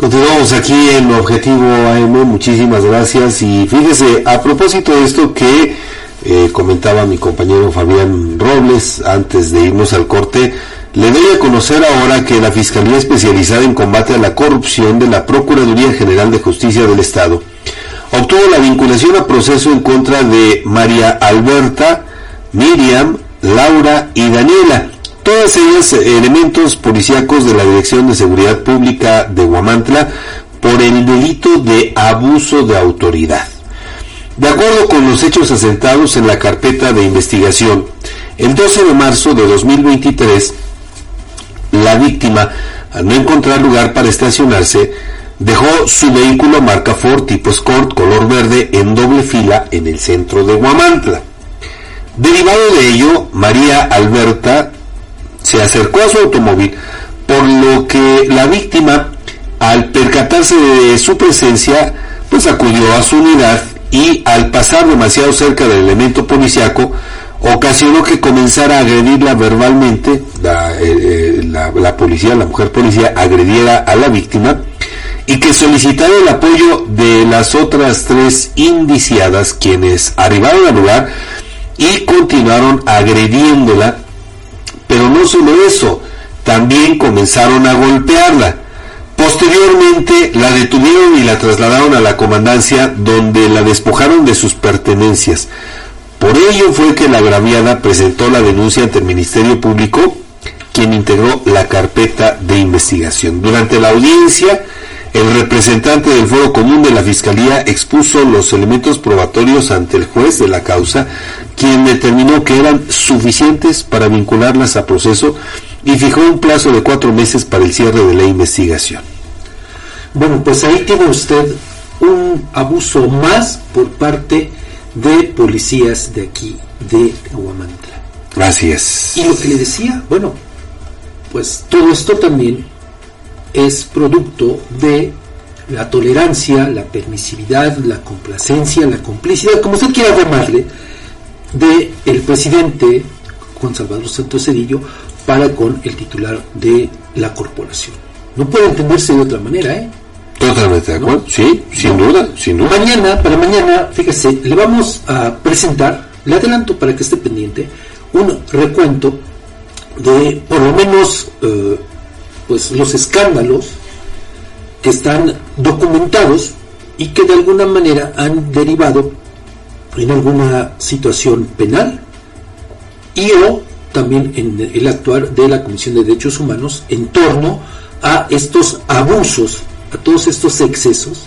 Continuamos aquí en Objetivo AM, muchísimas gracias. Y fíjese, a propósito de esto que eh, comentaba mi compañero Fabián Robles antes de irnos al corte, le doy a conocer ahora que la Fiscalía Especializada en Combate a la Corrupción de la Procuraduría General de Justicia del Estado obtuvo la vinculación a proceso en contra de María Alberta, Miriam, Laura y Daniela, todas ellas elementos policíacos de la Dirección de Seguridad Pública de Huamantla por el delito de abuso de autoridad. De acuerdo con los hechos asentados en la carpeta de investigación, el 12 de marzo de 2023, la víctima, al no encontrar lugar para estacionarse, dejó su vehículo marca Ford tipo Escort color verde en doble fila en el centro de Huamantla. Derivado de ello, María Alberta se acercó a su automóvil, por lo que la víctima, al percatarse de su presencia, pues acudió a su unidad y al pasar demasiado cerca del elemento policiaco, ocasionó que comenzara a agredirla verbalmente, la, eh, la, policía, la mujer policía agrediera a la víctima y que solicitara el apoyo de las otras tres indiciadas quienes arribaron al lugar y continuaron agrediéndola pero no solo eso, también comenzaron a golpearla. Posteriormente la detuvieron y la trasladaron a la comandancia donde la despojaron de sus pertenencias. Por ello fue que la agraviada presentó la denuncia ante el Ministerio Público, quien integró la carpeta de investigación. Durante la audiencia, el representante del Foro Común de la Fiscalía expuso los elementos probatorios ante el juez de la causa, quien determinó que eran suficientes para vincularlas a proceso y fijó un plazo de cuatro meses para el cierre de la investigación. Bueno, pues ahí tiene usted un abuso más por parte de policías de aquí, de Huamantla. Gracias. Y lo que le decía, bueno, pues todo esto también es producto de la tolerancia, la permisividad, la complacencia, la complicidad, como usted quiera llamarle, de el presidente Juan Salvador Santos Cedillo para con el titular de la corporación. No puede entenderse de otra manera, ¿eh? Totalmente de acuerdo, sí, sin duda, sin duda. Mañana, para mañana, fíjese, le vamos a presentar, le adelanto para que esté pendiente, un recuento de por lo menos eh, pues los escándalos que están documentados y que de alguna manera han derivado en alguna situación penal y o también en el actuar de la Comisión de Derechos Humanos en torno a estos abusos, a todos estos excesos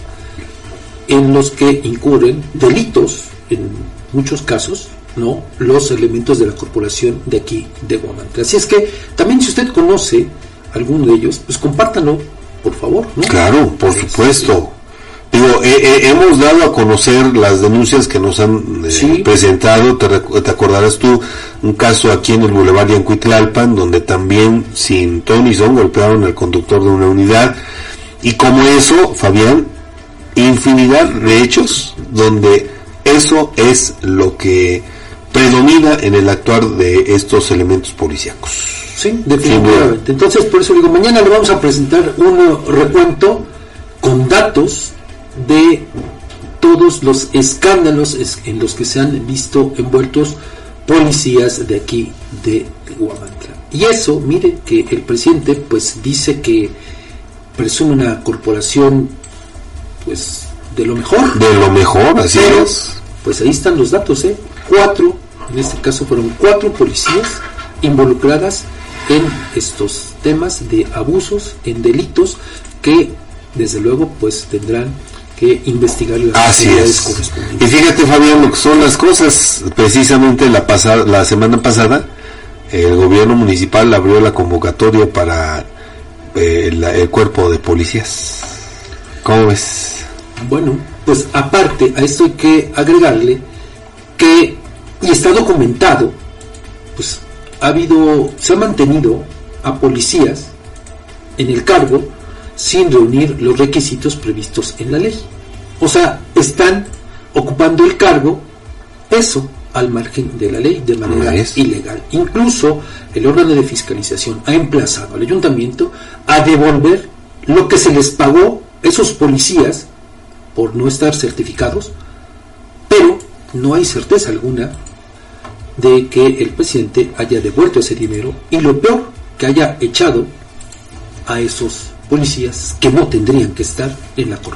en los que incurren delitos en muchos casos, ¿no? los elementos de la corporación de aquí de Guamantla. Así es que también si usted conoce alguno de ellos, pues compártanlo, por favor. ¿no? Claro, por supuesto. Digo, eh, eh, hemos dado a conocer las denuncias que nos han eh, presentado, te, te, acordarás tú, un caso aquí en el Boulevard Yancuitlalpan, donde también sin Tony son golpearon al conductor de una unidad, y como eso, Fabián, infinidad de hechos donde eso es lo que predomina en el actuar de estos elementos policíacos. Sí, definitivamente. Entonces, por eso digo, mañana le vamos a presentar un recuento con datos de todos los escándalos en los que se han visto envueltos policías de aquí de Guamantla. Y eso, mire que el presidente pues dice que presume una corporación pues de lo mejor. De lo mejor, así es. Pues ahí están los datos, ¿eh? Cuatro, en este caso fueron cuatro policías involucradas en estos temas de abusos, en delitos que desde luego pues tendrán que investigar las Así es. Y fíjate Fabián lo que son las cosas, precisamente la pasada, la semana pasada el gobierno municipal abrió la convocatoria para eh, el cuerpo de policías. ¿Cómo ves? Bueno, pues aparte a esto hay que agregarle que, y está documentado, pues ha habido, se ha mantenido a policías en el cargo sin reunir los requisitos previstos en la ley. O sea, están ocupando el cargo eso al margen de la ley de manera ilegal. Incluso el órgano de fiscalización ha emplazado al ayuntamiento a devolver lo que se les pagó esos policías por no estar certificados, pero no hay certeza alguna de que el presidente haya devuelto ese dinero y lo peor, que haya echado a esos policías que no tendrían que estar en la corte.